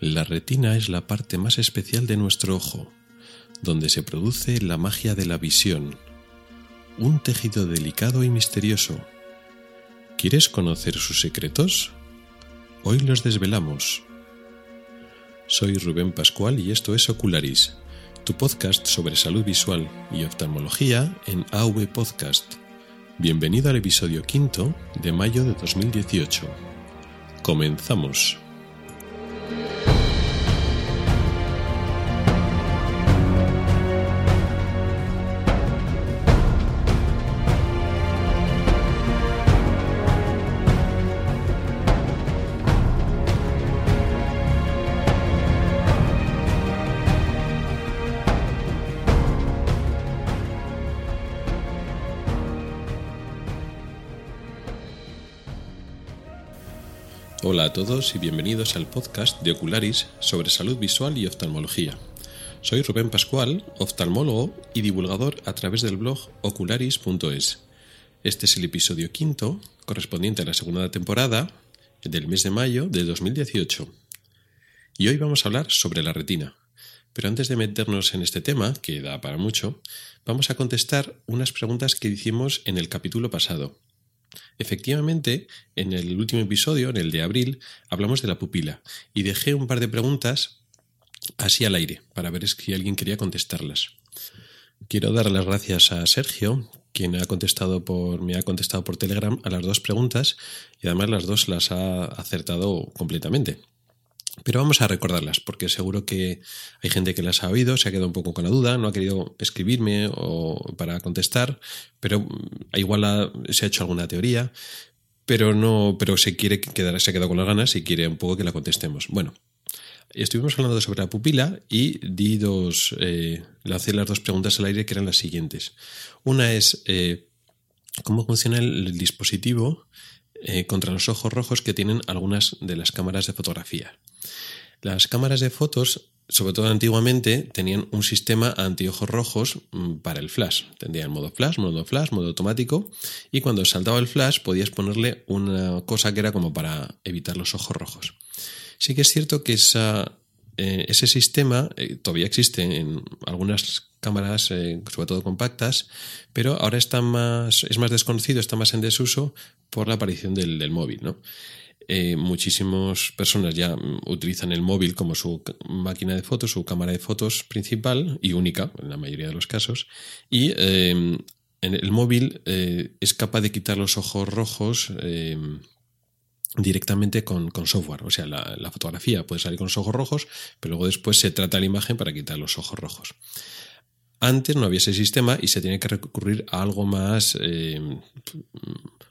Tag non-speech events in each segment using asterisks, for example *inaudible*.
La retina es la parte más especial de nuestro ojo, donde se produce la magia de la visión, un tejido delicado y misterioso. ¿Quieres conocer sus secretos? Hoy los desvelamos. Soy Rubén Pascual y esto es Ocularis, tu podcast sobre salud visual y oftalmología en AV Podcast. Bienvenido al episodio quinto de mayo de 2018. Comenzamos. A todos y bienvenidos al podcast de Ocularis sobre salud visual y oftalmología. Soy Rubén Pascual, oftalmólogo y divulgador a través del blog ocularis.es. Este es el episodio quinto, correspondiente a la segunda temporada del mes de mayo de 2018. Y hoy vamos a hablar sobre la retina. Pero antes de meternos en este tema, que da para mucho, vamos a contestar unas preguntas que hicimos en el capítulo pasado. Efectivamente, en el último episodio, en el de abril, hablamos de la pupila y dejé un par de preguntas así al aire para ver si alguien quería contestarlas. Quiero dar las gracias a Sergio, quien ha contestado por, me ha contestado por Telegram a las dos preguntas y además las dos las ha acertado completamente. Pero vamos a recordarlas, porque seguro que hay gente que las ha oído, se ha quedado un poco con la duda, no ha querido escribirme o para contestar, pero igual se ha hecho alguna teoría, pero no, pero se quiere quedar, se ha quedado con las ganas y quiere un poco que la contestemos. Bueno, estuvimos hablando sobre la pupila y di dos, eh, lancé las dos preguntas al aire que eran las siguientes. Una es eh, cómo funciona el dispositivo eh, contra los ojos rojos que tienen algunas de las cámaras de fotografía. Las cámaras de fotos, sobre todo antiguamente, tenían un sistema antiojos rojos mm, para el flash. Tendrían modo flash, modo flash, modo automático, y cuando saltaba el flash podías ponerle una cosa que era como para evitar los ojos rojos. Sí que es cierto que esa, eh, ese sistema eh, todavía existe en algunas cámaras, eh, sobre todo compactas, pero ahora está más, es más desconocido, está más en desuso por la aparición del, del móvil. ¿no? eh, muchísimas personas ya utilizan el móvil como su máquina de fotos, su cámara de fotos principal y única en la mayoría de los casos. Y en el móvil eh, es capaz de quitar los ojos rojos em, directamente con, software. O sea, la, fotografía puede salir con los ojos rojos, pero luego después se trata la imagen para quitar los ojos rojos. Antes no había ese sistema y se tiene que recurrir a algo más em,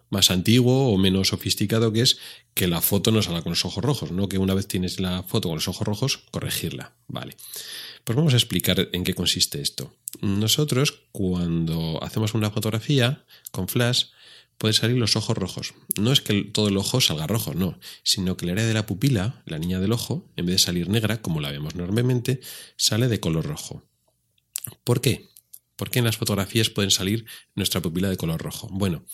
más antiguo o menos sofisticado que es que la foto no salga con los ojos rojos, no que una vez tienes la foto con los ojos rojos, corregirla. Vale. Pues vamos a explicar en qué consiste esto. Nosotros, cuando hacemos una fotografía con flash, puede salir los ojos rojos. No es que todo el ojo salga rojo, no, sino que el área de la pupila, la niña del ojo, en vez de salir negra, como la vemos normalmente, sale de color rojo. ¿Por qué? ¿Por qué en las fotografías pueden salir nuestra pupila de color rojo? Bueno,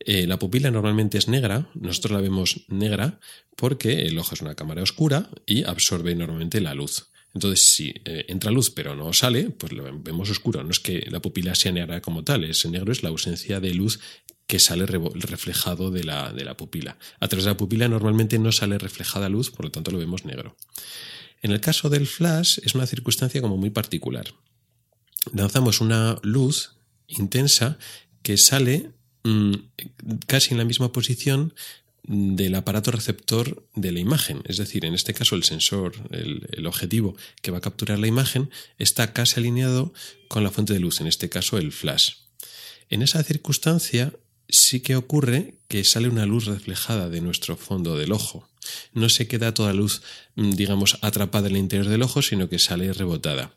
eh, la pupila normalmente es negra, nosotros la vemos negra porque el ojo es una cámara oscura y absorbe normalmente la luz. Entonces, si eh, entra luz pero no sale, pues lo vemos oscuro. No es que la pupila sea negra como tal, ese negro es la ausencia de luz que sale reflejado de la, de la pupila. A través de la pupila normalmente no sale reflejada luz, por lo tanto lo vemos negro. En el caso del flash es una circunstancia como muy particular. Lanzamos una luz intensa que sale Mm, casi en la misma posición del aparato receptor de la imagen. Es decir, en este caso el sensor, el, objetivo que va a capturar la imagen, está casi alineado con la fuente de luz, en este caso el flash. En esa circunstancia sí que ocurre que sale una luz reflejada de nuestro fondo del ojo. No se queda toda luz, mm, digamos, atrapada en el interior del ojo, sino que sale rebotada.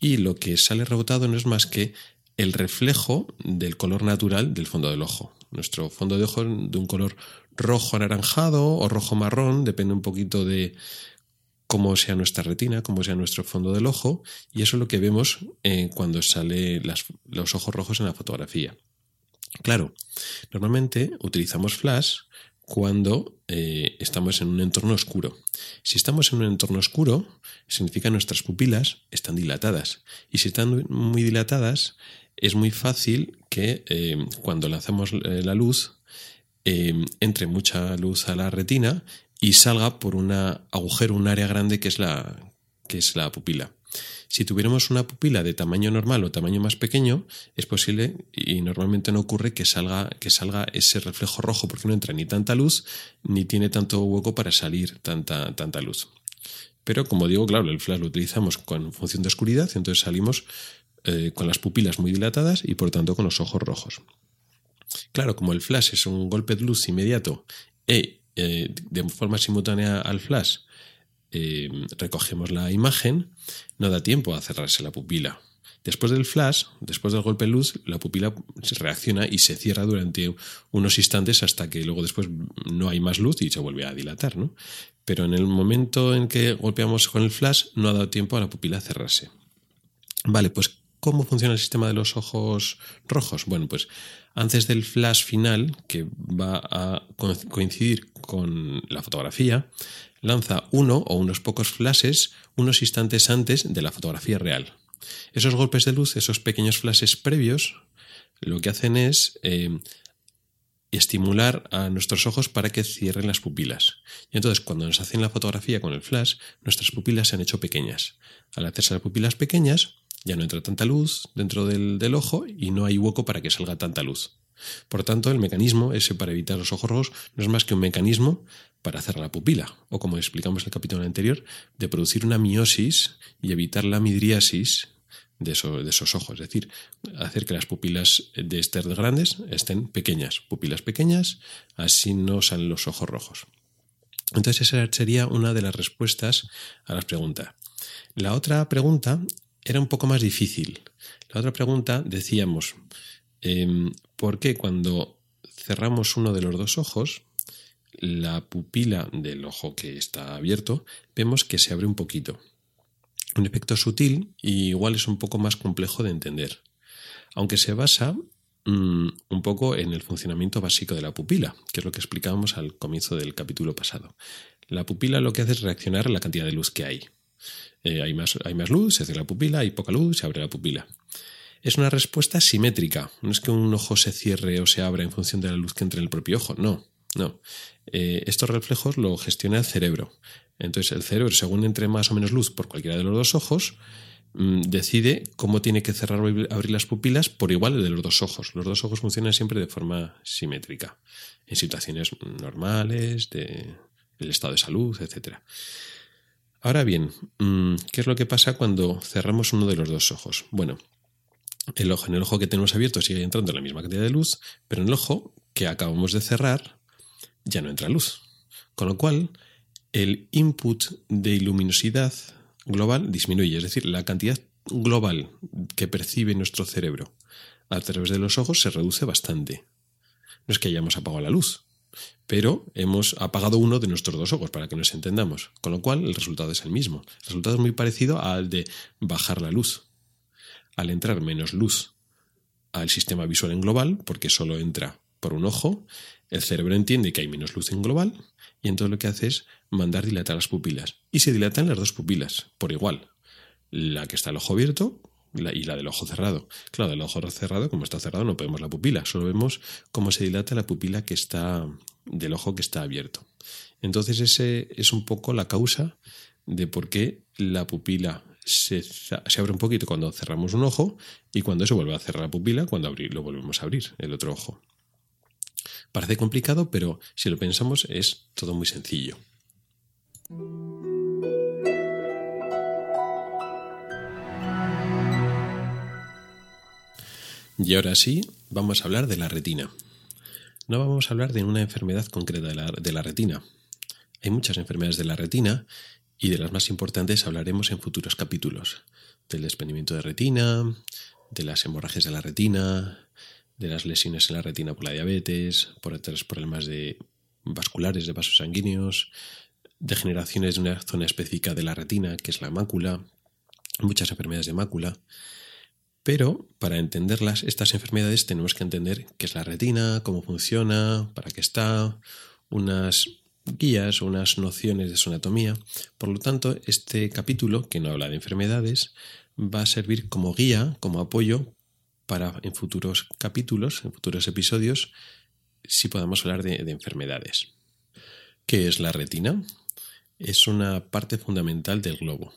Y lo que sale rebotado no es más que el reflejo del color natural del fondo del ojo. Nuestro fondo de ojo de un color rojo anaranjado o rojo marrón, depende un poquito de cómo sea nuestra retina, cómo sea nuestro fondo del ojo, y eso es lo que vemos eh, cuando sale los ojos rojos en la fotografía. Claro, normalmente utilizamos flash cuando eh, estamos en un entorno oscuro. Si estamos en un entorno oscuro, significa que nuestras pupilas están dilatadas. Y si están muy dilatadas, es muy fácil que eh, cuando lanzamos eh, la luz entre mucha luz a la retina y salga por un agujero, un área grande que es la, que es la pupila. Si tuviéramos una pupila de tamaño normal o tamaño más pequeño, es posible y normalmente no ocurre que salga, que salga ese reflejo rojo porque no entra ni tanta luz ni tiene tanto hueco para salir tanta, tanta luz. Pero como digo, claro, el flash lo utilizamos con función de oscuridad, entonces salimos eh, con las pupilas muy dilatadas y por tanto con los ojos rojos. Claro, como el flash es un golpe de luz inmediato e eh, de forma simultánea al flash eh, recogemos la imagen, no da tiempo a cerrarse la pupila. Después del flash, después del golpe de luz, la pupila se reacciona y se cierra durante unos instantes hasta que luego después no hay más luz y se vuelve a dilatar, ¿no? Pero en el momento en que golpeamos con el flash no ha dado tiempo a la pupila a cerrarse. Vale, pues ¿cómo funciona el sistema de los ojos rojos? Bueno, pues antes del flash final, que va a coincidir con la fotografía, lanza uno o unos pocos flashes unos instantes antes de la fotografía real. Esos golpes de luz, esos pequeños flashes previos, lo que hacen es eh, estimular a nuestros ojos para que cierren las pupilas. Y entonces cuando nos hacen la fotografía con el flash, nuestras pupilas se han hecho pequeñas. Al hacerse las pupilas pequeñas, ya no entra tanta luz dentro del, ojo y no hay hueco para que salga tanta luz. Por tanto, el mecanismo ese para evitar los ojos rojos no es más que un mecanismo para cerrar la pupila, o como explicamos en el capítulo anterior, de producir una miosis y evitar la midriasis de, esos ojos, es decir, hacer que las pupilas de Esther grandes estén pequeñas, pupilas pequeñas, así no salen los ojos rojos. Entonces esa sería una de las respuestas a las preguntas. La otra pregunta era un poco más difícil. La otra pregunta decíamos, em, ¿por qué cuando cerramos uno de los dos ojos, la pupila del ojo que está abierto, vemos que se abre un poquito. Un efecto sutil y igual es un poco más complejo de entender, aunque se basa mm, un poco en el funcionamiento básico de la pupila, que es lo que explicábamos al comienzo del capítulo pasado. La pupila lo que hace es reaccionar a la cantidad de luz que hay. Eh, hay, más, hay más luz, se cierra la pupila, hay poca luz, se abre la pupila. Es una respuesta simétrica. No es que un ojo se cierre o se abra en función de la luz que entre en el propio ojo, no. No. Eh, estos reflejos lo gestiona el cerebro. Entonces el cerebro, según entre más o menos luz por cualquiera de los dos ojos, mm, decide cómo tiene que cerrar o abrir las pupilas por igual de los dos ojos. Los dos ojos funcionan siempre de forma simétrica, en situaciones normales, de el estado de salud, etc. Ahora bien, mm, ¿qué es lo que pasa cuando cerramos uno de los dos ojos? Bueno, el ojo, en el ojo que tenemos abierto sigue entrando la misma cantidad de luz, pero en el ojo que acabamos de cerrar ya no entra luz. Con lo cual, el input de luminosidad global disminuye, es decir, la cantidad global que percibe nuestro cerebro a través de los ojos se reduce bastante. No es que hayamos apagado la luz, pero hemos apagado uno de nuestros dos ojos para que nos entendamos, con lo cual el resultado es el mismo. El resultado es muy parecido al de bajar la luz. Al entrar menos luz al sistema visual en global, porque solo entra por un ojo, el cerebro entiende que hay menos luz en global y entonces lo que hace es mandar dilatar las pupilas. Y se dilatan las dos pupilas por igual. La que está el ojo abierto y la del ojo cerrado. Claro, del ojo cerrado, como está cerrado, no vemos la pupila, solo vemos cómo se dilata la pupila que está del ojo que está abierto. Entonces ese es un poco la causa de por qué la pupila se, se, abre un poquito cuando cerramos un ojo y cuando se vuelve a cerrar la pupila, cuando abrir, lo volvemos a abrir, el otro ojo. Parece complicado, pero si lo pensamos es todo muy sencillo. Y ahora sí, vamos a hablar de la retina. No vamos a hablar de una enfermedad concreta de la, de la, retina. Hay muchas enfermedades de la retina y de las más importantes hablaremos en futuros capítulos. Del desprendimiento de retina, de las hemorragias de la retina, de las lesiones en la retina por la diabetes, por otros problemas de vasculares de vasos sanguíneos, degeneraciones de una zona específica de la retina, que es la mácula, muchas enfermedades de mácula. Pero para entenderlas, estas enfermedades tenemos que entender qué es la retina, cómo funciona, para qué está, unas guías, unas nociones de su anatomía. Por lo tanto, este capítulo, que no habla de enfermedades, va a servir como guía, como apoyo para en futuros capítulos, en futuros episodios, si podamos hablar de, de enfermedades. ¿Qué es la retina? Es una parte fundamental del globo.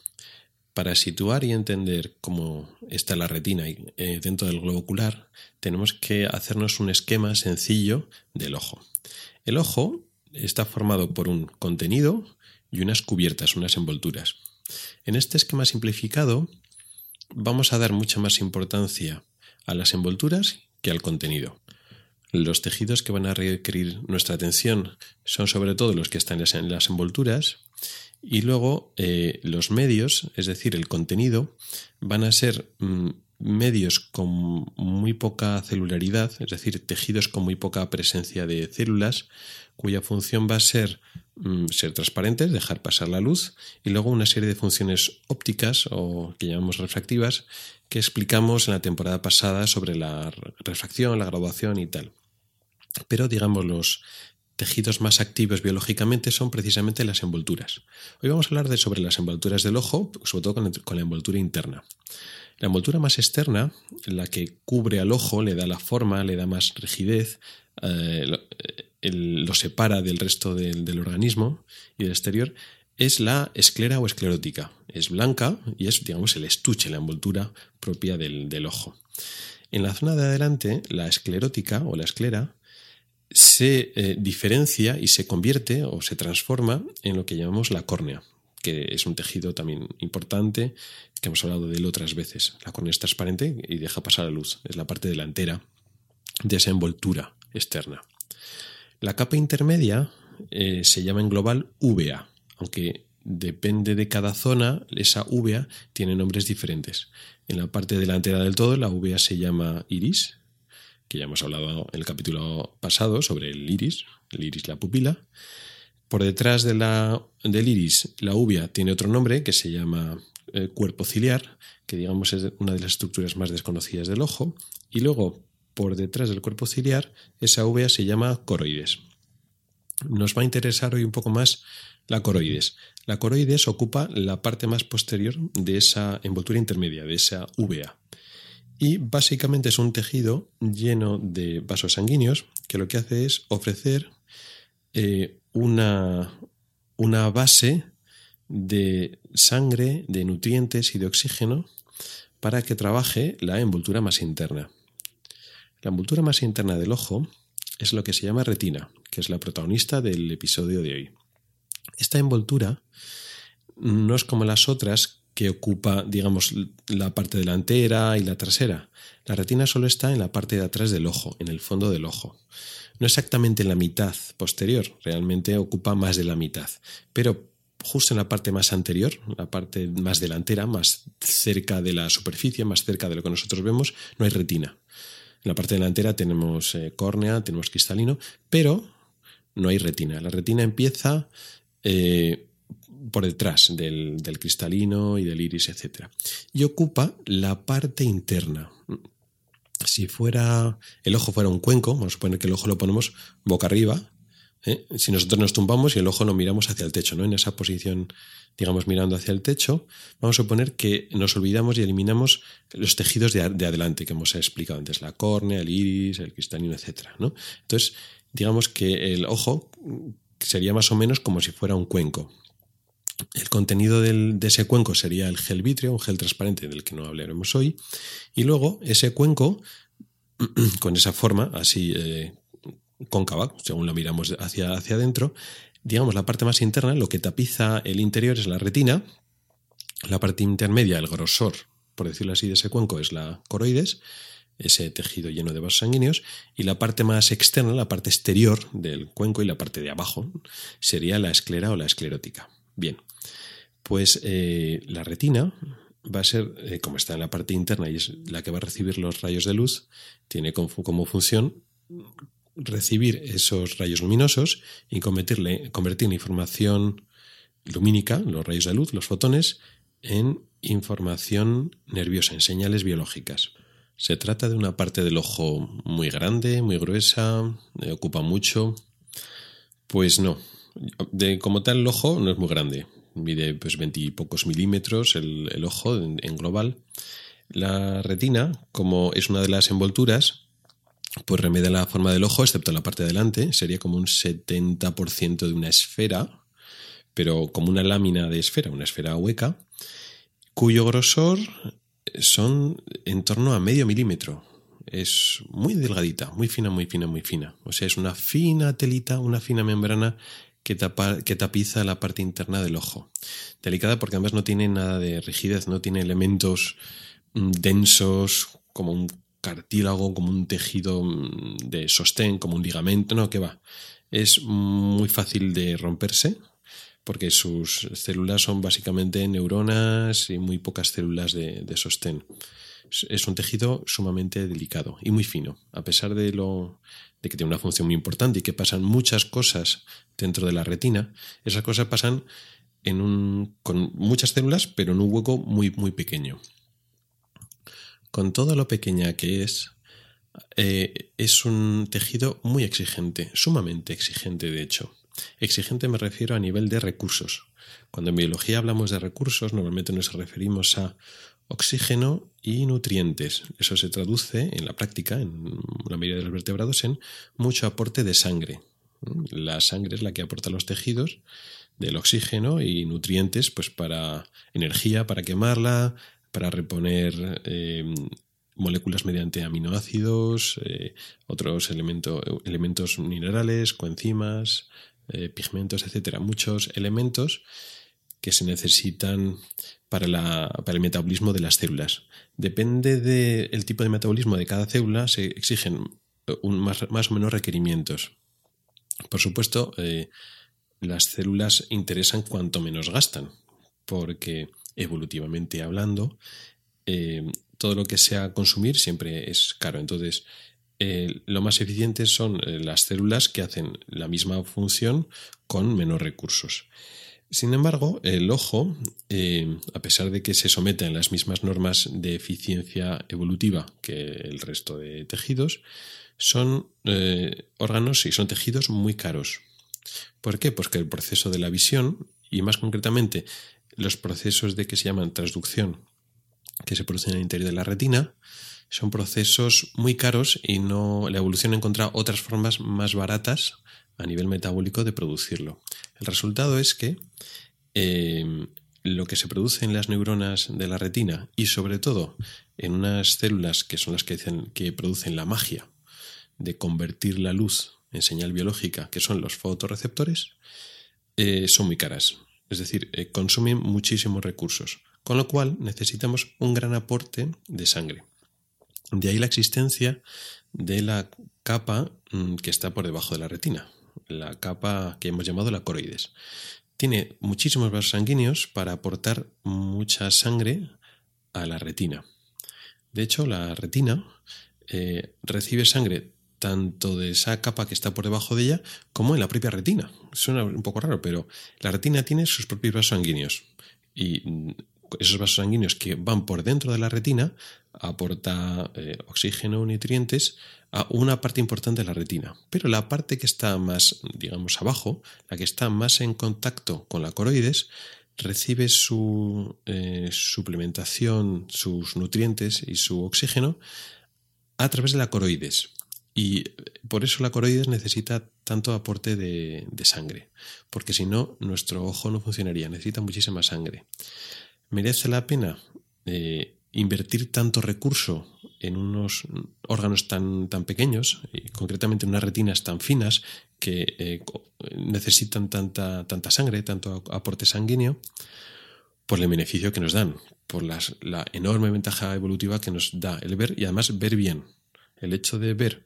Para situar y entender cómo está la retina eh, dentro del globo ocular, tenemos que hacernos un esquema sencillo del ojo. El ojo está formado por un contenido y unas cubiertas, unas envolturas. En este esquema simplificado vamos a dar mucha más importancia a las envolturas que al contenido. Los tejidos que van a requerir nuestra atención son sobre todo los que están en las envolturas y luego eh, los medios, es decir, el contenido, van a ser mm, medios con muy poca celularidad, es decir, tejidos con muy poca presencia de células, cuya función va a ser mm, ser transparentes, dejar pasar la luz, y luego una serie de funciones ópticas o que llamamos refractivas, que explicamos en la temporada pasada sobre la refracción, la graduación y tal. Pero digamos los tejidos más activos biológicamente son precisamente las envolturas. Hoy vamos a hablar de sobre las envolturas del ojo, sobre todo con, la envoltura interna. La envoltura más externa, la que cubre al ojo, le da la forma, le da más rigidez, eh, lo, separa del resto del, organismo y del exterior, es la esclera o esclerótica. Es blanca y es, digamos, el estuche, la envoltura propia del, del ojo. En la zona de adelante, la esclerótica o la esclera se eh, diferencia y se convierte o se transforma en lo que llamamos la córnea, que es un tejido también importante, que hemos hablado de él otras veces. La córnea es transparente y deja pasar la luz, es la parte delantera de esa envoltura externa. La capa intermedia eh, se llama en global UVA, aunque depende de cada zona, esa UVA tiene nombres diferentes. En la parte delantera del todo, la UVA se llama iris, que ya hemos hablado en el capítulo pasado sobre el iris, el iris, la pupila. Por detrás de la, del iris, la uvia tiene otro nombre que se llama eh, cuerpo ciliar, que digamos es una de las estructuras más desconocidas del ojo. Y luego, por detrás del cuerpo ciliar, esa uvia se llama coroides. Nos va a interesar hoy un poco más la coroides. La coroides ocupa la parte más posterior de esa envoltura intermedia, de esa uvea y básicamente es un tejido lleno de vasos sanguíneos que lo que hace es ofrecer eh, una, una base de sangre, de nutrientes y de oxígeno para que trabaje la envoltura más interna. La envoltura más interna del ojo es lo que se llama retina, que es la protagonista del episodio de hoy. Esta envoltura no es como las otras que ocupa, digamos, la parte delantera y la trasera. La retina solo está en la parte de atrás del ojo, en el fondo del ojo. No exactamente en la mitad posterior, realmente ocupa más de la mitad, pero justo en la parte más anterior, la parte más delantera, más cerca de la superficie, más cerca de lo que nosotros vemos, no hay retina. En la parte delantera tenemos eh, córnea, tenemos cristalino, pero no hay retina. La retina empieza eh, por detrás del, cristalino y del iris, etc. Y ocupa la parte interna. Si fuera el ojo fuera un cuenco, vamos a suponer que el ojo lo ponemos boca arriba, ¿eh? si nosotros nos tumbamos y el ojo lo miramos hacia el techo, ¿no? En esa posición, digamos, mirando hacia el techo, vamos a suponer que nos olvidamos y eliminamos los tejidos de, adelante que hemos explicado antes, la córnea, el iris, el cristalino, etc. ¿no? Entonces, digamos que el ojo sería más o menos como si fuera un cuenco. El contenido de ese cuenco sería el gel vítreo, un gel transparente del que no hablaremos hoy. Y luego ese cuenco, *clears throat* con esa forma así eh, cóncava, según lo miramos hacia, hacia adentro, digamos la parte más interna, lo que tapiza el interior es la retina, la parte intermedia, el grosor, por decirlo así, de ese cuenco es la coroides, ese tejido lleno de vasos sanguíneos, y la parte más externa, la parte exterior del cuenco y la parte de abajo, sería la esclera o la esclerótica. Bien, pues eh, la retina va a ser, eh, como está en la parte interna y es la que va a recibir los rayos de luz, tiene como, función recibir esos rayos luminosos y convertirle, convertir la información lumínica, los rayos de luz, los fotones, en información nerviosa, en señales biológicas. Se trata de una parte del ojo muy grande, muy gruesa, eh, ocupa mucho, Pues no. De, como tal, el ojo no es muy grande. Mide pues pocos milímetros el, el ojo en, en, global. La retina, como es una de las envolturas, pues remedia la forma del ojo, excepto la parte de delante. Sería como un 70% de una esfera, pero como una lámina de esfera, una esfera hueca, cuyo grosor son en torno a medio milímetro. Es muy delgadita, muy fina, muy fina, muy fina. O sea, es una fina telita, una fina membrana que, tapa, que tapiza la parte interna del ojo. Delicada porque además no tiene nada de rigidez, no tiene elementos mm, densos como un cartílago, como un tejido mm, de sostén, como un ligamento, no, que va. Es muy fácil de romperse, porque sus células son básicamente neuronas y muy pocas células de, sostén. Es un tejido sumamente delicado y muy fino, a pesar de lo de que tiene una función muy importante y que pasan muchas cosas dentro de la retina. Esas cosas pasan en un, con muchas células, pero en un hueco muy muy pequeño. Con todo lo pequeña que es, eh, es un tejido muy exigente, sumamente exigente de hecho. Exigente me refiero a nivel de recursos. Cuando en biología hablamos de recursos, normalmente nos referimos a oxígeno y nutrientes. Eso se traduce en la práctica, en la mayoría de los vertebrados, en mucho aporte de sangre. La sangre es la que aporta los tejidos del oxígeno y nutrientes, pues para energía, para quemarla, para reponer eh, moléculas mediante aminoácidos, eh, otros elementos minerales, coenzimas, eh, pigmentos, etcétera, muchos elementos que se necesitan para, el metabolismo de las células. Depende del tipo de metabolismo de cada célula, se exigen un, más, o menos requerimientos. Por supuesto, eh, las células interesan cuanto menos gastan, porque evolutivamente hablando, eh, todo lo que sea consumir siempre es caro. Entonces, eh, lo más eficiente son eh, las células que hacen la misma función con menos recursos. Sin embargo, el ojo, eh, a pesar de que se somete a las mismas normas de eficiencia evolutiva que el resto de tejidos, son órganos y son tejidos muy caros. ¿Por qué? Porque el proceso de la visión, y más concretamente los procesos de que se llaman transducción, que se producen en el interior de la retina, son procesos muy caros y no la evolución ha encontrado otras formas más baratas a nivel metabólico de producirlo. El resultado es que em, lo que se produce en las neuronas de la retina y sobre todo en unas células que son las que, producen la magia de convertir la luz en señal biológica, que son los fotorreceptores, eh, son muy caras. Es decir, eh, consumen muchísimos recursos, con lo cual necesitamos un gran aporte de sangre. De ahí la existencia de la capa mm, que está por debajo de la retina, la capa que hemos llamado la coroides. Tiene muchísimos vasos sanguíneos para aportar mucha sangre a la retina. De hecho, la retina eh, recibe sangre tanto de esa capa que está por debajo de ella como en la propia retina. Suena un poco raro, pero la retina tiene sus propios vasos sanguíneos y mm, esos vasos sanguíneos que van por dentro de la retina aporta eh, oxígeno, nutrientes a una parte importante de la retina. Pero la parte que está más, digamos, abajo, la que está más en contacto con la coroides, recibe su eh, suplementación, sus nutrientes y su oxígeno a través de la coroides. Y por eso la coroides necesita tanto aporte de, de sangre, porque si no, nuestro ojo no funcionaría, necesita muchísima sangre. ¿Merece la pena eh, invertir tanto recurso en unos órganos tan, tan pequeños, y concretamente en unas retinas tan finas que eh, necesitan tanta, tanta sangre, tanto aporte sanguíneo, por el beneficio que nos dan, por la enorme ventaja evolutiva que nos da el ver y además ver bien. El hecho de ver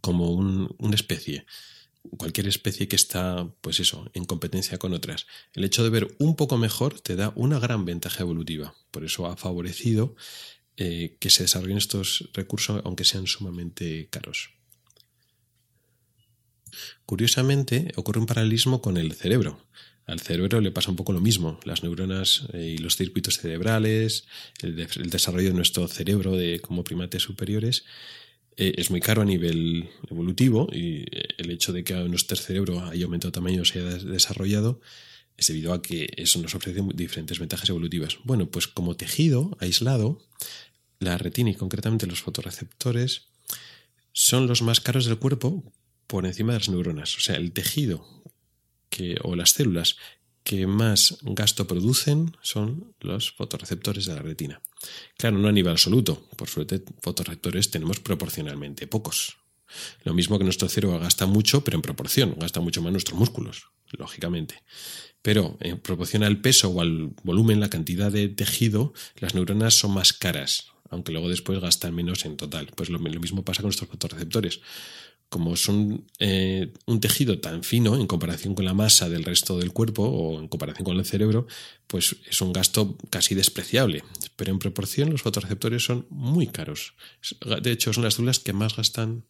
como una especie cualquier especie que está, pues eso, en competencia con otras. El hecho de ver un poco mejor te da una gran ventaja evolutiva. Por eso ha favorecido eh, que se desarrollen estos recursos, aunque sean sumamente caros. Curiosamente, ocurre un paralelismo con el cerebro. Al cerebro le pasa un poco lo mismo. Las neuronas eh, y los circuitos cerebrales, el, el desarrollo de nuestro cerebro de, como primates superiores, eh, es muy caro a nivel evolutivo y el hecho de que nuestro cerebro haya aumentado tamaño, se haya desarrollado, es debido a que eso nos ofrece diferentes ventajas evolutivas. Bueno, pues como tejido aislado, la retina y concretamente los fotorreceptores son los más caros del cuerpo por encima de las neuronas. O sea, el tejido que, o las células que más gasto producen son los fotorreceptores de la retina. Claro, no a nivel absoluto. Por suerte, fotorreceptores tenemos proporcionalmente pocos. Lo mismo que nuestro cerebro gasta mucho, pero en proporción, gasta mucho más nuestros músculos, lógicamente. Pero en proporción al peso o al volumen, la cantidad de tejido, las neuronas son más caras, aunque luego después gastan menos en total. Pues lo, mismo pasa con nuestros fotorreceptores como son eh, un tejido tan fino en comparación con la masa del resto del cuerpo o en comparación con el cerebro, pues es un gasto casi despreciable. Pero en proporción los fotorreceptores son muy caros. De hecho, son las células que más gastan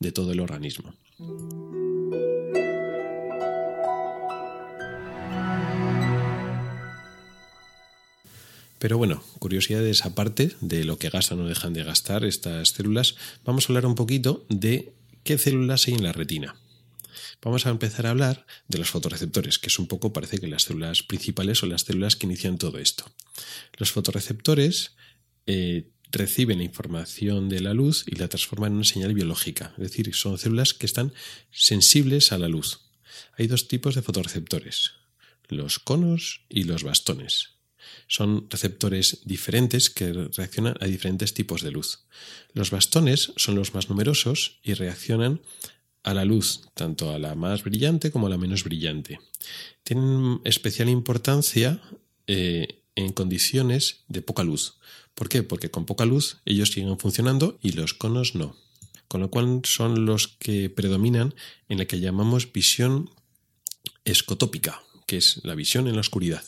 de todo el organismo. Pero bueno, curiosidades aparte de lo que gastan o dejan de gastar estas células, vamos a hablar un poquito de ¿Qué células hay en la retina? Vamos a empezar a hablar de los fotorreceptores, que es un poco, parece que las células principales son las células que inician todo esto. Los fotorreceptores eh, reciben la información de la luz y la transforman en una señal biológica, es decir, son células que están sensibles a la luz. Hay dos tipos de fotorreceptores, los conos y los bastones. Son receptores diferentes que reaccionan a diferentes tipos de luz. Los bastones son los más numerosos y reaccionan a la luz, tanto a la más brillante como a la menos brillante. Tienen especial importancia eh, en condiciones de poca luz. ¿Por qué? Porque con poca luz ellos siguen funcionando y los conos no. Con lo cual son los que predominan en la que llamamos visión escotópica, que es la visión en la oscuridad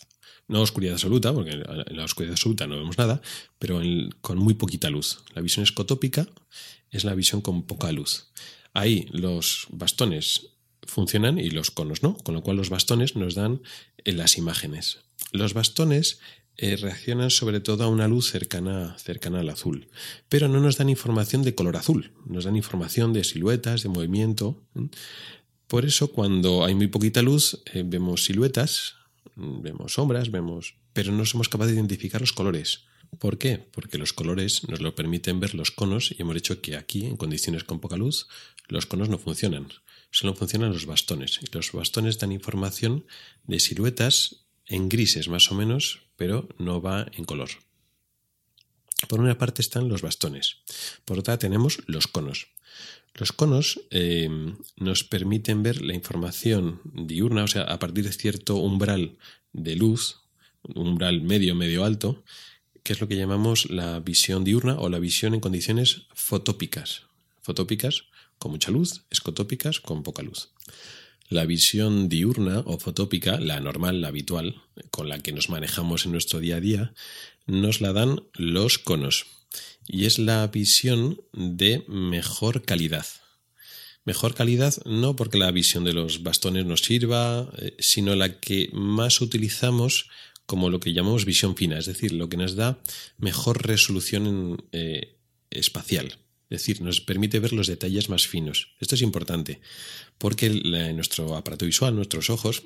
no oscuridad absoluta, porque en la oscuridad absoluta no vemos nada, pero con muy poquita luz. La visión escotópica es la visión con poca luz. Ahí los bastones funcionan y los conos no, con lo cual los bastones nos dan las imágenes. Los bastones eh, reaccionan sobre todo a una luz cercana, cercana al azul, pero no nos dan información de color azul, nos dan información de siluetas, de movimiento. Por eso cuando hay muy poquita luz eh, vemos siluetas, vemos sombras, vemos, pero no somos capaces de identificar los colores. ¿Por qué? Porque los colores nos lo permiten ver los conos y hemos dicho que aquí, en condiciones con poca luz, los conos no funcionan. Solo funcionan los bastones. Y los bastones dan información de siluetas en grises más o menos, pero no va en color. Por una parte están los bastones. Por otra tenemos los conos. Los conos eh, nos permiten ver la información diurna, o sea, a partir de cierto umbral de luz, umbral medio, medio alto, que es lo que llamamos la visión diurna o la visión en condiciones fotópicas. Fotópicas con mucha luz, escotópicas con poca luz. La visión diurna o fotópica, la normal, la habitual, con la que nos manejamos en nuestro día a día, nos la dan los conos y es la visión de mejor calidad. Mejor calidad no porque la visión de los bastones nos sirva, eh, sino la que más utilizamos como lo que llamamos visión fina, es decir, lo que nos da mejor resolución eh, espacial. Es decir, nos permite ver los detalles más finos. Esto es importante porque nuestro aparato visual, nuestros ojos,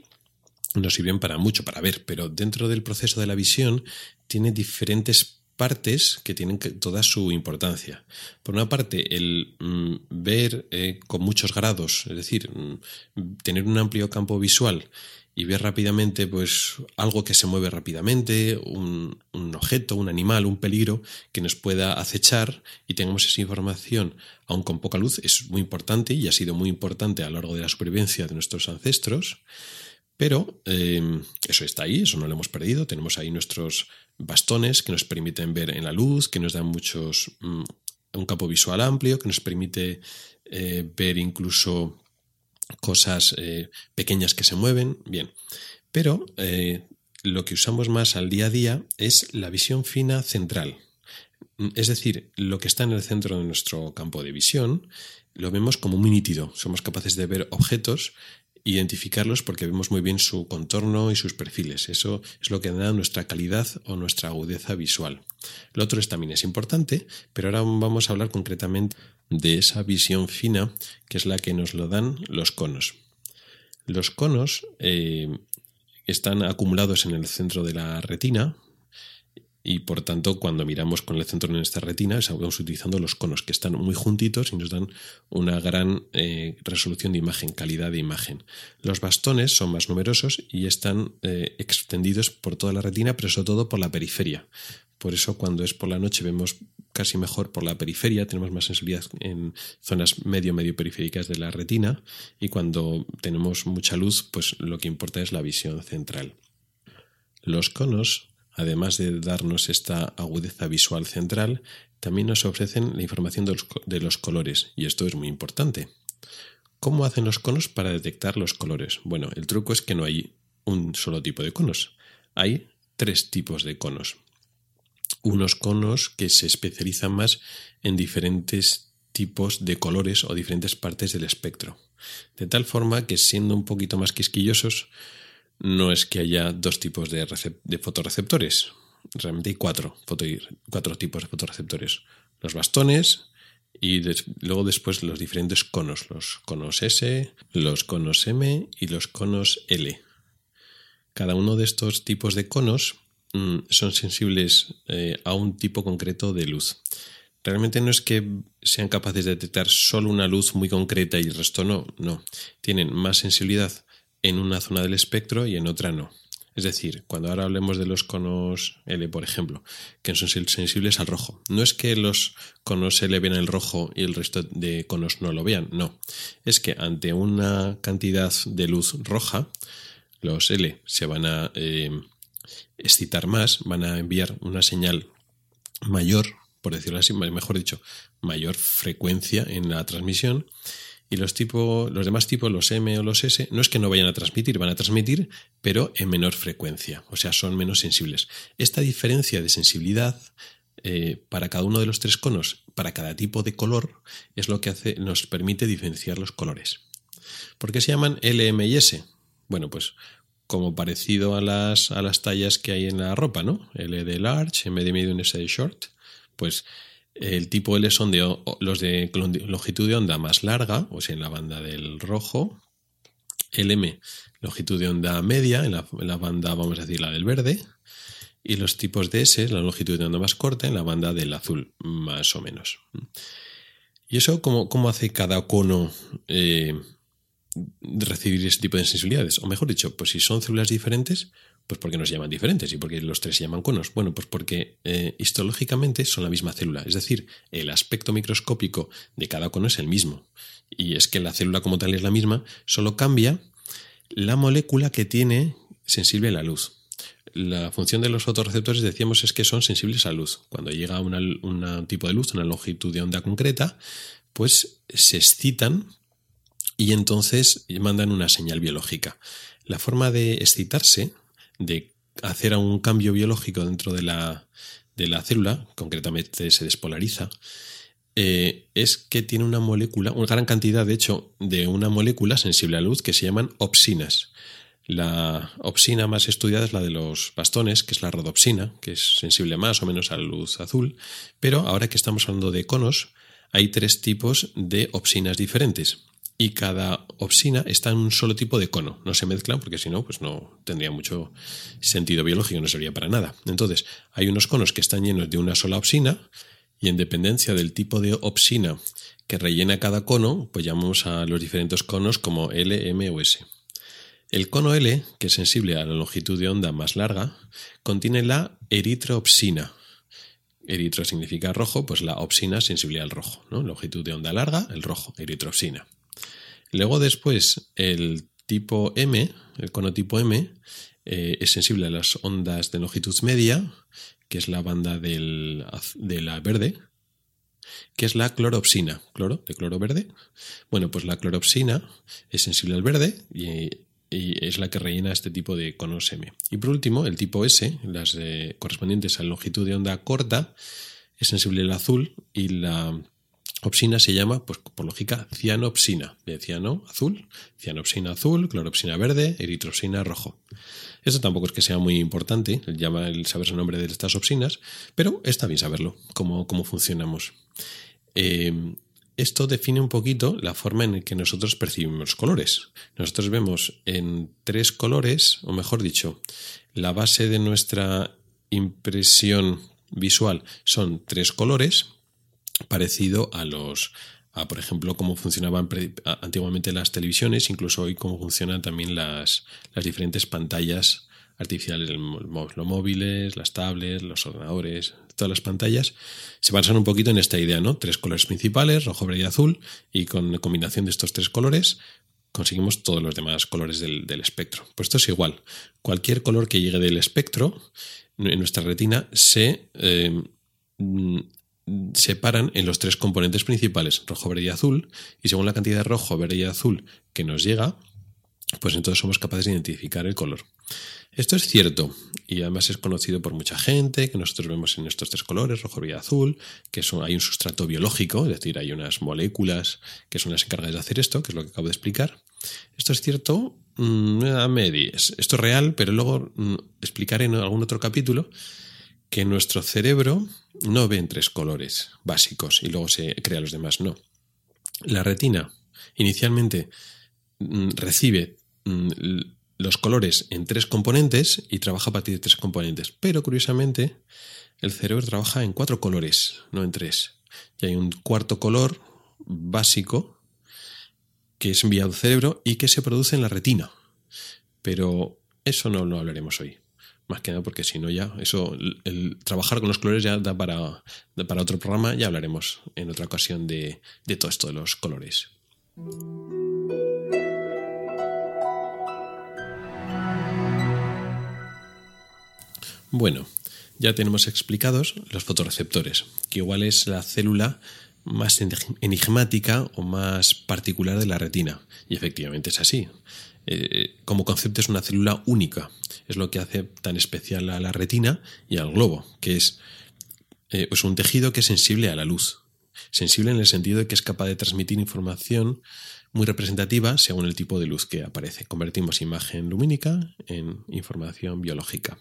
nos sirven para mucho, para ver, pero dentro del proceso de la visión tiene diferentes partes que tienen toda su importancia. Por una parte, el mm, ver eh, con muchos grados, es decir, mm, tener un amplio campo visual y ver rápidamente pues algo que se mueve rápidamente, un, objeto, un animal, un peligro que nos pueda acechar y tengamos esa información aun con poca luz es muy importante y ha sido muy importante a lo largo de la supervivencia de nuestros ancestros. Pero eh, eso está ahí, eso no lo hemos perdido. Tenemos ahí nuestros bastones que nos permiten ver en la luz, que nos dan muchos mm, un campo visual amplio, que nos permite eh, ver incluso cosas eh, pequeñas que se mueven. Bien, pero eh, lo que usamos más al día a día es la visión fina central. Es decir, lo que está en el centro de nuestro campo de visión lo vemos como muy nítido. Somos capaces de ver objetos identificarlos porque vemos muy bien su contorno y sus perfiles. Eso es lo que da nuestra calidad o nuestra agudeza visual. Lo otro también es importante, pero ahora vamos a hablar concretamente de esa visión fina que es la que nos lo dan los conos. Los conos eh, están acumulados en el centro de la retina, y por tanto cuando miramos con el centro en esta retina estamos utilizando los conos que están muy juntitos y nos dan una gran eh, resolución de imagen, calidad de imagen. Los bastones son más numerosos y están eh, extendidos por toda la retina, pero sobre todo por la periferia. Por eso cuando es por la noche vemos casi mejor por la periferia, tenemos más sensibilidad en zonas medio medio periféricas de la retina y cuando tenemos mucha luz, pues lo que importa es la visión central. Los conos además de darnos esta agudeza visual central, también nos ofrecen la información de los, colores, y esto es muy importante. ¿Cómo hacen los conos para detectar los colores? Bueno, el truco es que no hay un solo tipo de conos, hay tres tipos de conos. Unos conos que se especializan más en diferentes tipos de colores o diferentes partes del espectro, de tal forma que siendo un poquito más quisquillosos, no es que haya dos tipos de, de fotoreceptores. Realmente hay cuatro, cuatro tipos de fotoreceptores. Los bastones y luego después los diferentes conos. Los conos S, los conos M y los conos L. Cada uno de estos tipos de conos mm, son sensibles eh, a un tipo concreto de luz. Realmente no es que sean capaces de detectar solo una luz muy concreta y el resto no, no. Tienen más sensibilidad en una zona del espectro y en otra no. Es decir, cuando ahora hablemos de los conos L, por ejemplo, que son sensibles al rojo, no es que los conos L vean el rojo y el resto de conos no lo vean, no. Es que ante una cantidad de luz roja, los L se van a eh, excitar más, van a enviar una señal mayor, por decirlo así, mejor dicho, mayor frecuencia en la transmisión y los, los demás tipos, los M o los S, no es que no vayan a transmitir, van a transmitir, pero en menor frecuencia, o sea, son menos sensibles. Esta diferencia de sensibilidad eh, para cada uno de los tres conos, para cada tipo de color, es lo que hace, nos permite diferenciar los colores. ¿Por qué se llaman L, M y S? Bueno, pues como parecido a las, a las tallas que hay en la ropa, ¿no? L de large, M de medium, S de short, pues el tipo L son los de longitud de onda más larga, o sea, en la banda del rojo. El M, longitud de onda media, en la, banda, vamos a decir, la del verde. Y los tipos de S, la longitud de onda más corta, en la banda del azul, más o menos. ¿Y eso cómo, cómo hace cada cono eh, recibir ese tipo de sensibilidades? O mejor dicho, pues si son células diferentes, pues porque nos llaman diferentes y porque los tres se llaman conos. Bueno, pues porque eh, histológicamente son la misma célula, es decir, el aspecto microscópico de cada cono es el mismo. Y es que la célula como tal es la misma, solo cambia la molécula que tiene sensible a la luz. La función de los fotorreceptores, decíamos, es que son sensibles a luz. Cuando llega un tipo de luz, una longitud de onda concreta, pues se excitan y entonces mandan una señal biológica. La forma de excitarse de hacer un cambio biológico dentro de la, de la célula, concretamente se despolariza, eh, es que tiene una molécula, una gran cantidad de hecho de una molécula sensible a la luz que se llaman opsinas. La opsina más estudiada es la de los bastones, que es la rodopsina, que es sensible más o menos a la luz azul, pero ahora que estamos hablando de conos, hay tres tipos de opsinas diferentes y cada opsina está en un solo tipo de cono. No se mezclan porque si no, pues no tendría mucho sentido biológico, no sería para nada. Entonces, hay unos conos que están llenos de una sola opsina y en dependencia del tipo de opsina que rellena cada cono, pues llamamos a los diferentes conos como L, M o S. El cono L, que es sensible a la longitud de onda más larga, contiene la eritroopsina. Eritro significa rojo, pues la opsina sensible al rojo, ¿no? Longitud de onda larga, el rojo, eritroopsina. Luego después el tipo M, el cono tipo M, eh, es sensible a las ondas de longitud media, que es la banda de la verde, que es la cloropsina, cloro, de cloro verde. Bueno, pues la cloropsina es sensible al verde y, es la que rellena este tipo de conos M. Y por último, el tipo S, las correspondientes a longitud de onda corta, es sensible al azul y la Opsina se llama, pues por lógica, cianopsina. De ciano azul, cianopsina azul, cloropsina verde, eritropsina rojo. Esto tampoco es que sea muy importante, el saber el nombre de estas opsinas, pero está bien saberlo, cómo, cómo funcionamos. Eh, esto define un poquito la forma en que nosotros percibimos colores. Nosotros vemos en tres colores, o mejor dicho, la base de nuestra impresión visual son tres colores, parecido a los, a, por ejemplo, cómo funcionaban antiguamente las televisiones, incluso hoy cómo funcionan también las, las diferentes pantallas artificiales, los móviles, las tablets, los ordenadores, todas las pantallas, se basan un poquito en esta idea, ¿no? Tres colores principales, rojo, verde y azul, y con la combinación de estos tres colores conseguimos todos los demás colores del, espectro. Pues esto es igual. Cualquier color que llegue del espectro en nuestra retina se eh, separan en los tres componentes principales, rojo, verde y azul, y según la cantidad de rojo, verde y azul que nos llega, pues entonces somos capaces de identificar el color. Esto es cierto y además es conocido por mucha gente, que nosotros vemos en estos tres colores, rojo, verde y azul, que son, hay un sustrato biológico, es decir, hay unas moléculas que son las encargadas de hacer esto, que es lo que acabo de explicar. Esto es cierto mm, a medias. Esto es real, pero luego mm, explicaré en algún otro capítulo que nuestro cerebro no ve en tres colores básicos y luego se crea los demás, no. La retina inicialmente mm, recibe mm, los colores en tres componentes y trabaja a partir de tres componentes, pero curiosamente el cerebro trabaja en cuatro colores, no en tres. Y hay un cuarto color básico que es enviado al cerebro y que se produce en la retina. Pero eso no lo hablaremos hoy. Más que nada porque si no ya, eso, el, trabajar con los colores ya da para, para otro programa, ya hablaremos en otra ocasión de, de todo esto de los colores. Bueno, ya tenemos explicados los fotorreceptores, que igual es la célula más enigmática o más particular de la retina. Y efectivamente es así. Eh, como concepto es una célula única. Es lo que hace tan especial a la retina y al globo, que es eh, pues un tejido que es sensible a la luz. Sensible en el sentido de que es capaz de transmitir información muy representativa según el tipo de luz que aparece. Convertimos imagen lumínica en información biológica.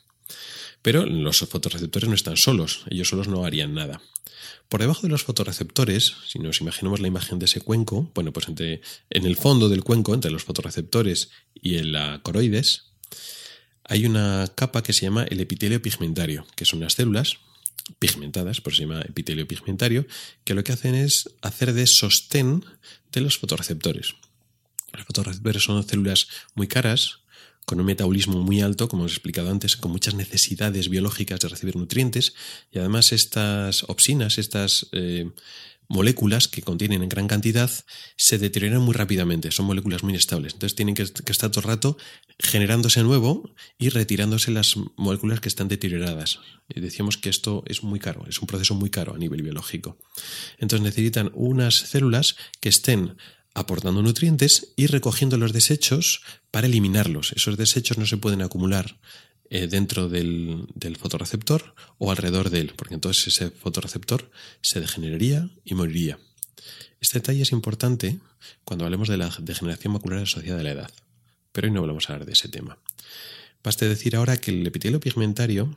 Pero los fotorreceptores no están solos, ellos solos no harían nada. Por debajo de los fotorreceptores, si nos imaginamos la imagen de ese cuenco, bueno, pues entre, en el fondo del cuenco, entre los fotorreceptores y el la coroides, hay una capa que se llama el epitelio pigmentario, que son unas células pigmentadas, por eso se llama epitelio pigmentario, que lo que hacen es hacer de sostén de los fotorreceptores. Los fotorreceptores son células muy caras, con un metabolismo muy alto, como os he explicado antes, con muchas necesidades biológicas de recibir nutrientes y además estas opsinas, estas eh, moléculas que contienen en gran cantidad, se deterioran muy rápidamente, son moléculas muy inestables, entonces tienen que, estar todo el rato generándose nuevo y retirándose las moléculas que están deterioradas. Y decíamos que esto es muy caro, es un proceso muy caro a nivel biológico. Entonces necesitan unas células que estén aportando nutrientes y recogiendo los desechos para eliminarlos. Esos desechos no se pueden acumular eh, dentro del, del, fotorreceptor o alrededor de él, porque entonces ese fotorreceptor se degeneraría y moriría. Este detalle es importante cuando hablemos de la degeneración macular asociada a la edad, pero hoy no vamos a hablar de ese tema. Baste decir ahora que el epitelio pigmentario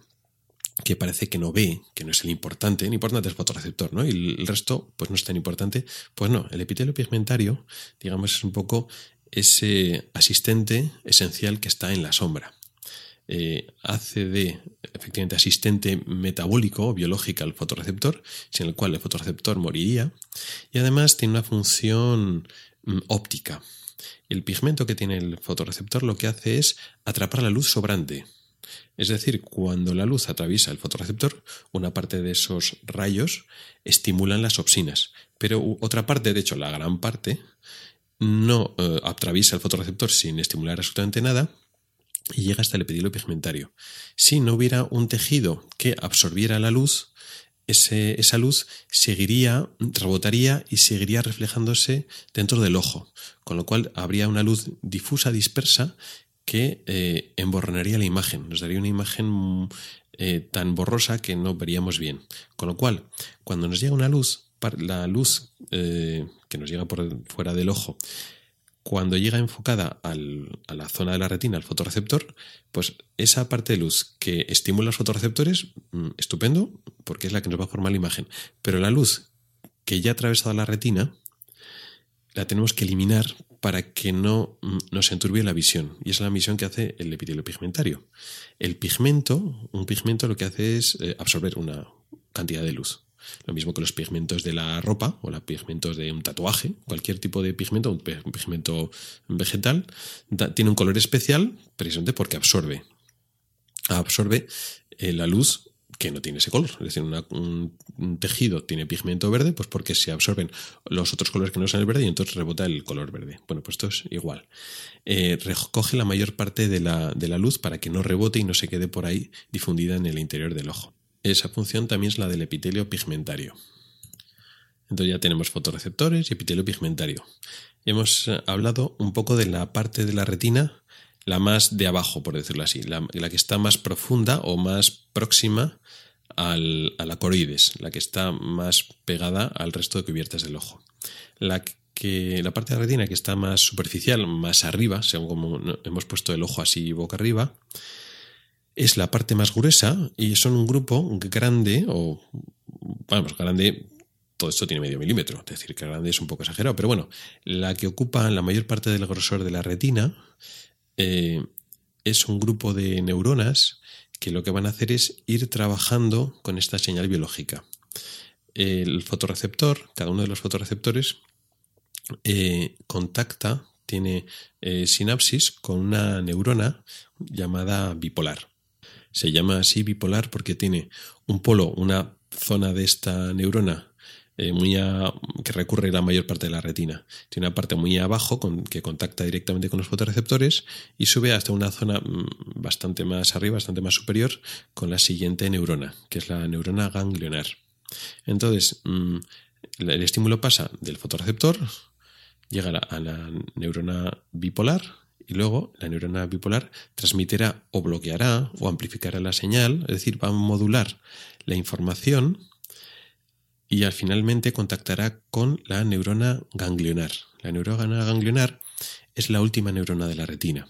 que parece que no ve, que no es el importante, el importante es el fotorreceptor, ¿no? Y el resto, pues no es tan importante. Pues no, el epitelio pigmentario, digamos, es un poco ese asistente esencial que está en la sombra. Eh, hace de, efectivamente, asistente metabólico o biológico al fotorreceptor, sin el cual el fotorreceptor moriría, y además tiene una función mm, óptica. El pigmento que tiene el fotorreceptor lo que hace es atrapar la luz sobrante, es decir, cuando la luz atraviesa el fotorreceptor, una parte de esos rayos estimulan las opsinas, pero otra parte, de hecho la gran parte, no eh, atraviesa el fotorreceptor sin estimular absolutamente nada y llega hasta el epitelio pigmentario. Si no hubiera un tejido que absorbiera la luz, esa luz seguiría, rebotaría y seguiría reflejándose dentro del ojo, con lo cual habría una luz difusa, dispersa, que eh, emborronaría la imagen, nos daría una imagen eh, tan borrosa que no veríamos bien. Con lo cual, cuando nos llega una luz, la luz eh, que nos llega por fuera del ojo, cuando llega enfocada a la zona de la retina, al fotorreceptor, pues esa parte de luz que estimula los fotorreceptores, mm, estupendo, porque es la que nos va a formar la imagen. Pero la luz que ya ha atravesado la retina, la tenemos que eliminar para que no mm, nos enturbie la visión. Y es la misión que hace el epitelio pigmentario. El pigmento, un pigmento lo que hace es eh, absorber una cantidad de luz. Lo mismo que los pigmentos de la ropa o los pigmentos de un tatuaje, cualquier tipo de pigmento, un pigmento vegetal, tiene un color especial precisamente porque absorbe. Absorbe eh, la luz que no tiene ese color. Es decir, un, tejido tiene pigmento verde, pues porque se absorben los otros colores que no son el verde y entonces rebota el color verde. Bueno, pues esto es igual. Eh, recoge la mayor parte de la, de la luz para que no rebote y no se quede por ahí difundida en el interior del ojo. Esa función también es la del epitelio pigmentario. Entonces ya tenemos fotorreceptores y epitelio pigmentario. Hemos eh, hablado un poco de la parte de la retina, la más de abajo, por decirlo así, la, que está más profunda o más próxima al, a la coroides, la que está más pegada al resto de cubiertas del ojo. La, que, la parte de la retina que está más superficial, más arriba, según como hemos puesto el ojo así boca arriba, es la parte más gruesa y son un grupo grande o, vamos, grande, todo esto tiene medio milímetro, es decir, que grande es un poco exagerado, pero bueno, la que ocupa la mayor parte del grosor de la retina eh, es un grupo de neuronas que lo que van a hacer es ir trabajando con esta señal biológica. El fotorreceptor, cada uno de los fotorreceptores, eh, contacta, tiene eh, sinapsis con una neurona llamada bipolar. Se llama así bipolar porque tiene un polo, una zona de esta neurona eh, muy que recurre la mayor parte de la retina. Tiene una parte muy abajo con, que contacta directamente con los fotorreceptores y sube hasta una zona mm, bastante más arriba, bastante más superior, con la siguiente neurona, que es la neurona ganglionar. Entonces, mm, el estímulo pasa del fotorreceptor, llega a la neurona bipolar, y luego la neurona bipolar transmitirá o bloqueará o amplificará la señal, es decir, va a modular la información y al finalmente contactará con la neurona ganglionar. La neurona ganglionar es la última neurona de la retina.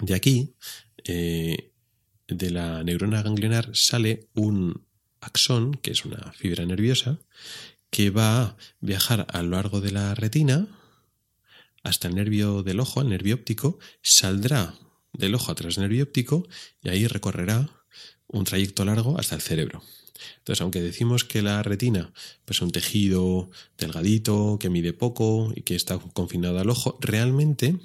De aquí, eh, de la neurona ganglionar sale un axón, que es una fibra nerviosa, que va a viajar a lo largo de la retina hasta el nervio del ojo, el nervio óptico, saldrá del ojo a través del nervio óptico y ahí recorrerá un trayecto largo hasta el cerebro. Entonces, aunque decimos que la retina pues, es un tejido delgadito, que mide poco y que está confinado al ojo, realmente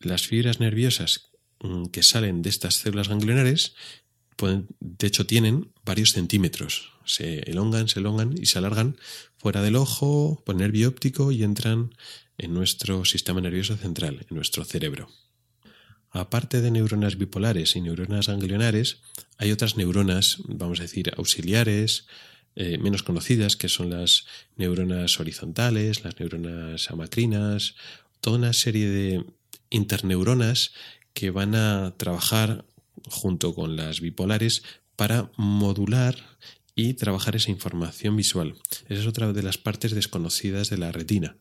las fibras nerviosas mm, que salen de estas células ganglionares, de hecho, tienen varios centímetros. Se elongan, se elongan y se alargan fuera del ojo, por el nervio óptico y entran en nuestro sistema nervioso central, en nuestro cerebro. Aparte de neuronas bipolares y neuronas ganglionares, hay otras neuronas, vamos a decir, auxiliares, eh, menos conocidas, que son las neuronas horizontales, las neuronas amacrinas, toda una serie de interneuronas que van a trabajar junto con las bipolares para modular y trabajar esa información visual. Esa es otra de las partes desconocidas de la retina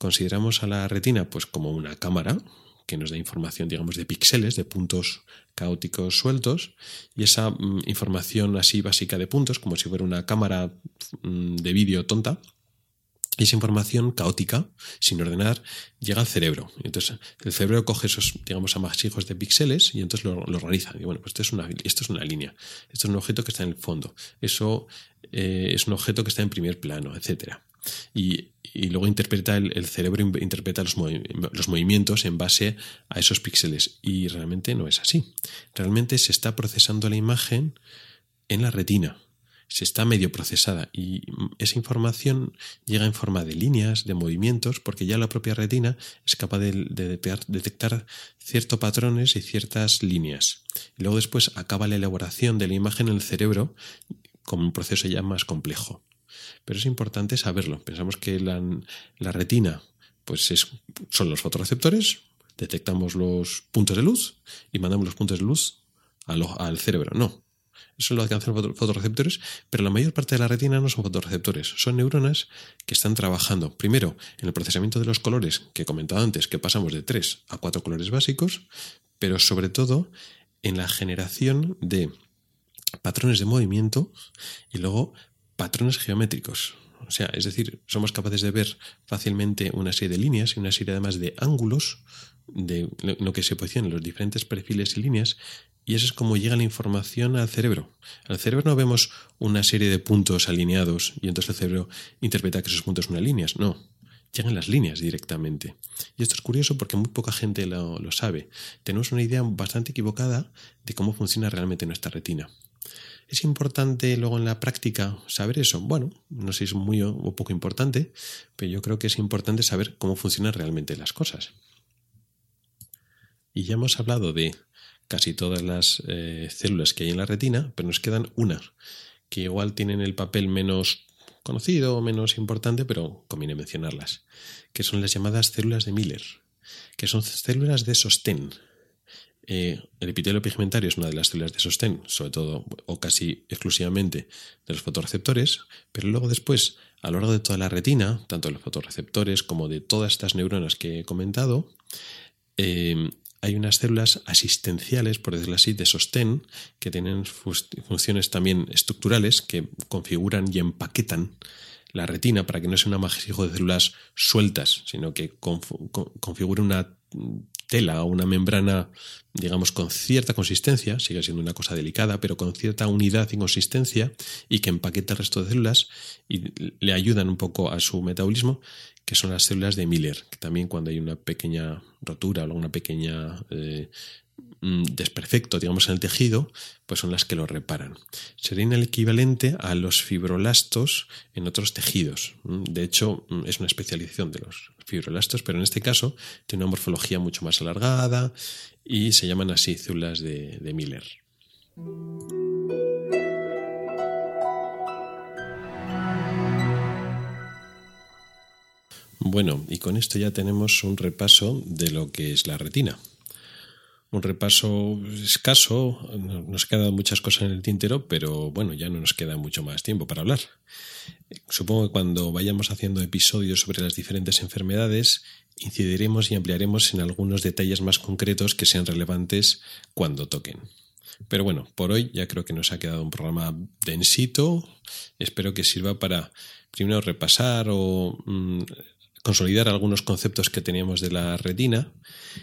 consideramos a la retina pues como una cámara que nos da información, digamos, de píxeles, de puntos caóticos sueltos, y esa mm, información así básica de puntos, como si fuera una cámara mm, de vídeo tonta, esa información caótica, sin ordenar, llega al cerebro. Entonces, el cerebro coge esos, digamos, amasijos de píxeles y entonces lo, organiza. Y bueno, pues esto es, una, esto es una línea. Esto es un objeto que está en el fondo. Eso eh, es un objeto que está en primer plano, etcétera y, luego interpreta el, cerebro interpreta los, los, movimientos en base a esos píxeles y realmente no es así. Realmente se está procesando la imagen en la retina, se está medio procesada y esa información llega en forma de líneas, de movimientos, porque ya la propia retina es capaz de, detectar ciertos patrones y ciertas líneas. Y luego después acaba la elaboración de la imagen en el cerebro como un proceso ya más complejo. Pero es importante saberlo. Pensamos que la, retina pues es, son los fotorreceptores, detectamos los puntos de luz y mandamos los puntos de luz al, al cerebro. No. Eso lo alcanzan fotorreceptores, pero la mayor parte de la retina no son fotorreceptores, son neuronas que están trabajando, primero, en el procesamiento de los colores, que he comentado antes, que pasamos de tres a cuatro colores básicos, pero sobre todo en la generación de patrones de movimiento y luego patrones geométricos. O sea, es decir, somos capaces de ver fácilmente una serie de líneas y una serie además de ángulos de lo que se posicionan los diferentes perfiles y líneas y eso es como llega la información al cerebro. Al cerebro no vemos una serie de puntos alineados y entonces el cerebro interpreta que esos puntos son líneas. No, llegan las líneas directamente. Y esto es curioso porque muy poca gente lo, lo sabe. Tenemos una idea bastante equivocada de cómo funciona realmente nuestra retina. ¿Es importante luego en la práctica saber eso? Bueno, no sé si es muy o poco importante, pero yo creo que es importante saber cómo funcionan realmente las cosas. Y ya hemos hablado de casi todas las eh, células que hay en la retina, pero nos quedan una, que igual tienen el papel menos conocido o menos importante, pero conviene mencionarlas, que son las llamadas células de Miller, que son células de sostén, eh, el epitelio pigmentario es una de las células de sostén, sobre todo o casi exclusivamente de los fotorreceptores, pero luego después, a lo largo de toda la retina, tanto de los fotorreceptores como de todas estas neuronas que he comentado, eh, hay unas células asistenciales, por decirlo así, de sostén, que tienen funciones también estructurales que configuran y empaquetan la retina para que no sea un amasijo de células sueltas, sino que configure una tela o una membrana, digamos, con cierta consistencia, sigue siendo una cosa delicada, pero con cierta unidad y consistencia y que empaqueta el resto de células y le ayudan un poco a su metabolismo, que son las células de Miller, que también cuando hay una pequeña rotura o una pequeña eh, desperfecto, digamos, en el tejido, pues son las que lo reparan. Serían el equivalente a los fibrolastos en otros tejidos. Mm, de hecho, mm, es una especialización de los fibrolastos, pero en este caso tiene una morfología mucho más alargada y se llaman así células de, de Miller. Bueno, y con esto ya tenemos un repaso de lo que es la retina un repaso escaso. Nos quedan muchas cosas en el tintero, pero bueno, ya no nos queda mucho más tiempo para hablar. Supongo que cuando vayamos haciendo episodios sobre las diferentes enfermedades, incidiremos y ampliaremos en algunos detalles más concretos que sean relevantes cuando toquen. Pero bueno, por hoy ya creo que nos ha quedado un programa densito. Espero que sirva para primero repasar o mm, consolidar algunos conceptos que teníamos de la retina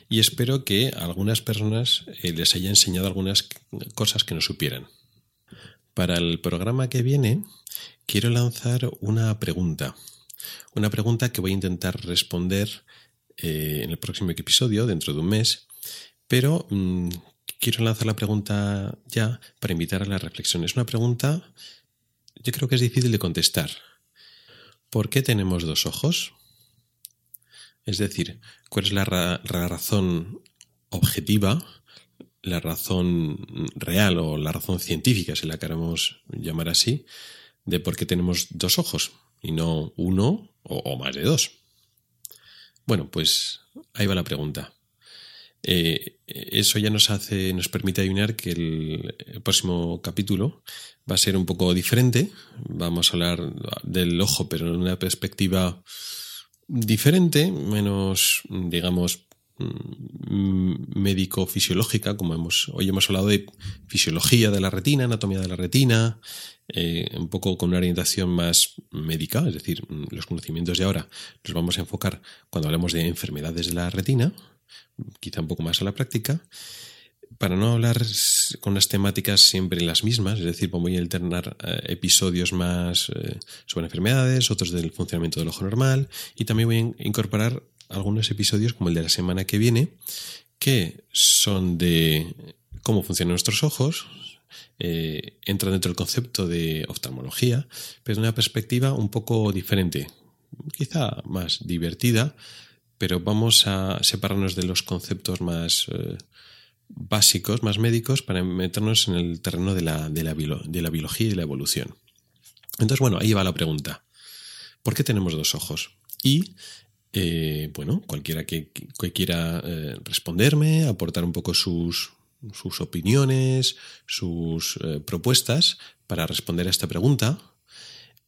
y espero que a algunas personas eh, les haya enseñado algunas cosas que no supieran. Para el programa que viene quiero lanzar una pregunta, una pregunta que voy a intentar responder eh, en el próximo episodio, dentro de un mes, pero mm, quiero lanzar la pregunta ya para invitar a la reflexión. Es una pregunta, yo creo que es difícil de contestar. ¿Por qué tenemos dos ojos? Es decir, cuál es la, razón objetiva, la razón real o la razón científica, si la queremos llamar así, de por qué tenemos dos ojos y no uno o, más de dos. Bueno, pues ahí va la pregunta. Eh, eso ya nos hace, nos permite adivinar que el, próximo capítulo va a ser un poco diferente. Vamos a hablar del ojo, pero en una perspectiva diferente, menos, digamos, mm, médico-fisiológica, como hemos, hoy hemos hablado de fisiología de la retina, anatomía de la retina, eh, un poco con una orientación más médica, es decir, mm, los conocimientos de ahora los vamos a enfocar cuando hablemos de enfermedades de la retina, quizá un poco más a la práctica, para no hablar con las temáticas siempre las mismas, es decir, voy a alternar eh, episodios más eh, sobre enfermedades, otros del funcionamiento del ojo normal, y también voy a incorporar algunos episodios como el de la semana que viene, que son de cómo funcionan nuestros ojos, eh, entran dentro del concepto de oftalmología, pero de una perspectiva un poco diferente, quizá más divertida, pero vamos a separarnos de los conceptos más básicos, más médicos, para meternos en el terreno de la, de la, biología y la evolución. Entonces, bueno, ahí va la pregunta. ¿Por qué tenemos dos ojos? Y, eh, bueno, cualquiera que, quiera eh, responderme, aportar un poco sus sus opiniones, sus eh, propuestas para responder a esta pregunta,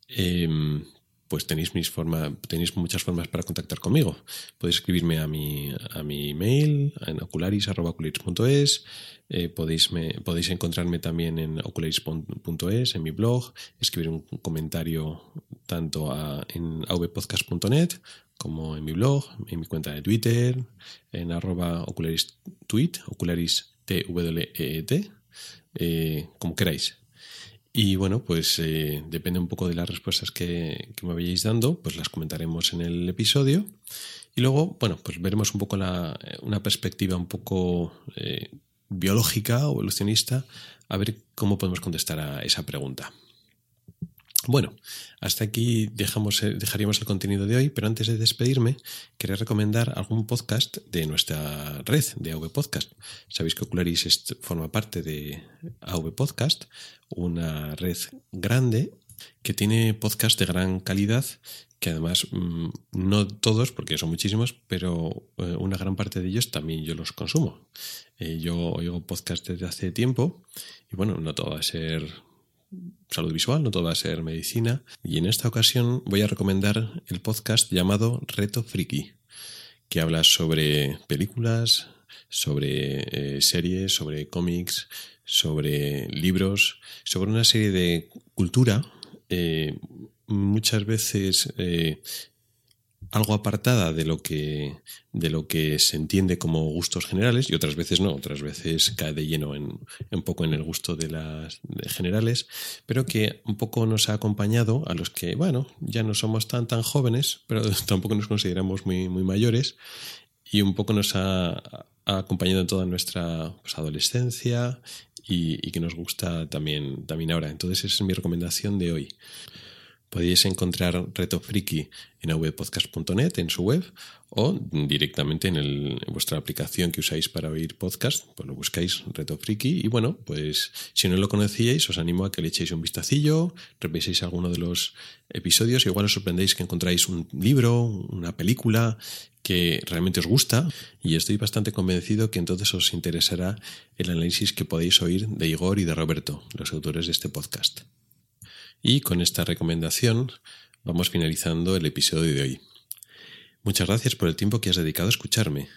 em, pues tenéis, mis forma, tenéis muchas formas para contactar conmigo. Podéis escribirme a mi, a mi email en ocularis.ocularis.es, eh, podéis, podéis encontrarme también en ocularis.es, en mi blog, escribir un comentario tanto en avpodcast.net como en mi blog, en mi cuenta de Twitter, en arroba ocularistweet, ocularis t e, e eh, como queráis. Y bueno, pues eh, depende un poco de las respuestas que, me vayáis dando, pues las comentaremos en el episodio. Y luego, bueno, pues veremos un poco la, una perspectiva un poco eh, biológica o evolucionista, a ver cómo podemos contestar a esa pregunta. Bueno, hasta aquí dejamos, eh, dejaríamos el contenido de hoy, pero antes de despedirme, quería recomendar algún podcast de nuestra red de AV Podcast. Sabéis que Ocularis forma parte de AV Podcast, una red grande que tiene podcasts de gran calidad, que además mm, no todos, porque son muchísimos, pero eh, una gran parte de ellos también yo los consumo. Eh, yo oigo podcasts desde hace tiempo y bueno, no todo va a ser salud visual, no todo va a ser medicina. Y en esta ocasión voy a recomendar el podcast llamado Reto Friki, que habla sobre películas, sobre eh, series, sobre cómics, sobre libros, sobre una serie de cultura eh, muchas veces eh, algo apartada de lo que de lo que se entiende como gustos generales y otras veces no, otras veces cae de lleno en, un poco en el gusto de las generales, pero que un poco nos ha acompañado a los que, bueno, ya no somos tan tan jóvenes, pero *laughs* tampoco nos consideramos muy, muy mayores y un poco nos ha, acompañado en toda nuestra pues, adolescencia y, que nos gusta también, también ahora. Entonces esa es mi recomendación de hoy. Podéis encontrar Reto Friki en avpodcast.net en su web o directamente en, vuestra aplicación que usáis para oír podcast, pues lo buscáis Reto Friki y bueno, pues si no lo conocíais os animo a que le echéis un vistacillo, reviséis alguno de los episodios igual os sorprendéis que encontráis un libro, una película que realmente os gusta y estoy bastante convencido que entonces os interesará el análisis que podéis oír de Igor y de Roberto, los autores de este podcast. Y con esta recomendación vamos finalizando el episodio de hoy. Muchas gracias por el tiempo que has dedicado a escucharme.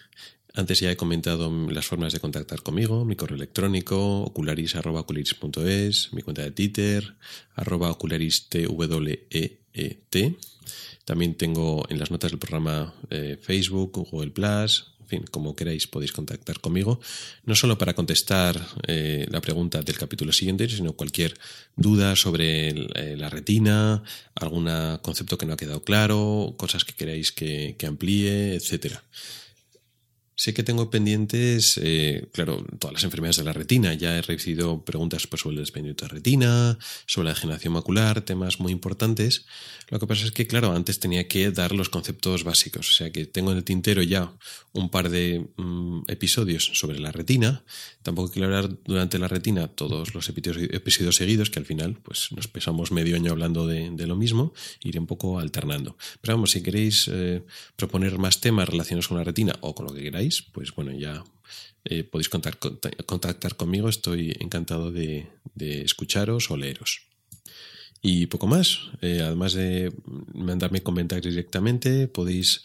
Antes ya he comentado las formas de contactar conmigo, mi correo electrónico, ocularis.ocularis.es, mi cuenta de Twitter, arroba ocularis.twet. También tengo en las notas del programa eh, Facebook, Google Plus, como queráis podéis contactar conmigo, no solo para contestar eh, la pregunta del capítulo siguiente, sino cualquier duda sobre eh, la retina, algún concepto que no ha quedado claro, cosas que queráis que, que amplíe, etcétera. Sé que tengo pendientes, eh, claro, todas las enfermedades de la retina. Ya he recibido preguntas pues, sobre el desprendimiento de retina, sobre la degeneración macular, temas muy importantes. Lo que pasa es que, claro, antes tenía que dar los conceptos básicos. O sea que tengo en el tintero ya un par de mm, episodios sobre la retina. Tampoco quiero hablar durante la retina todos los episodios, seguidos, que al final pues, nos pesamos medio año hablando de, lo mismo. Iré un poco alternando. Pero vamos, si queréis eh, proponer más temas relacionados con la retina o con lo que queráis, pues bueno, ya eh, podéis contactar conmigo. Estoy encantado de, escucharos o leeros. Y poco más. Eh, además de mandarme comentarios directamente, podéis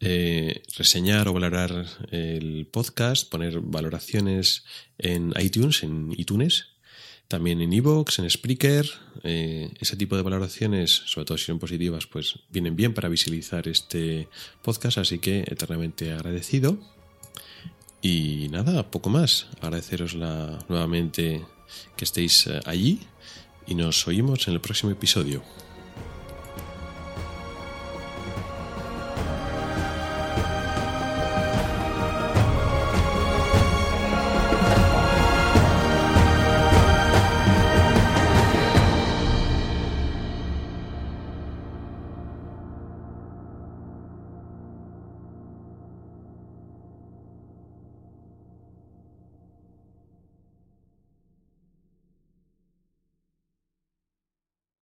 eh, reseñar o valorar el podcast, poner valoraciones en iTunes, en iTunes, también en iVoox, en Spreaker. ese tipo de valoraciones, sobre todo si son positivas, pues vienen bien para visibilizar este podcast, así que eternamente agradecido. Y nada, poco más. Agradeceros nuevamente que estéis eh, allí y nos oímos en el próximo episodio.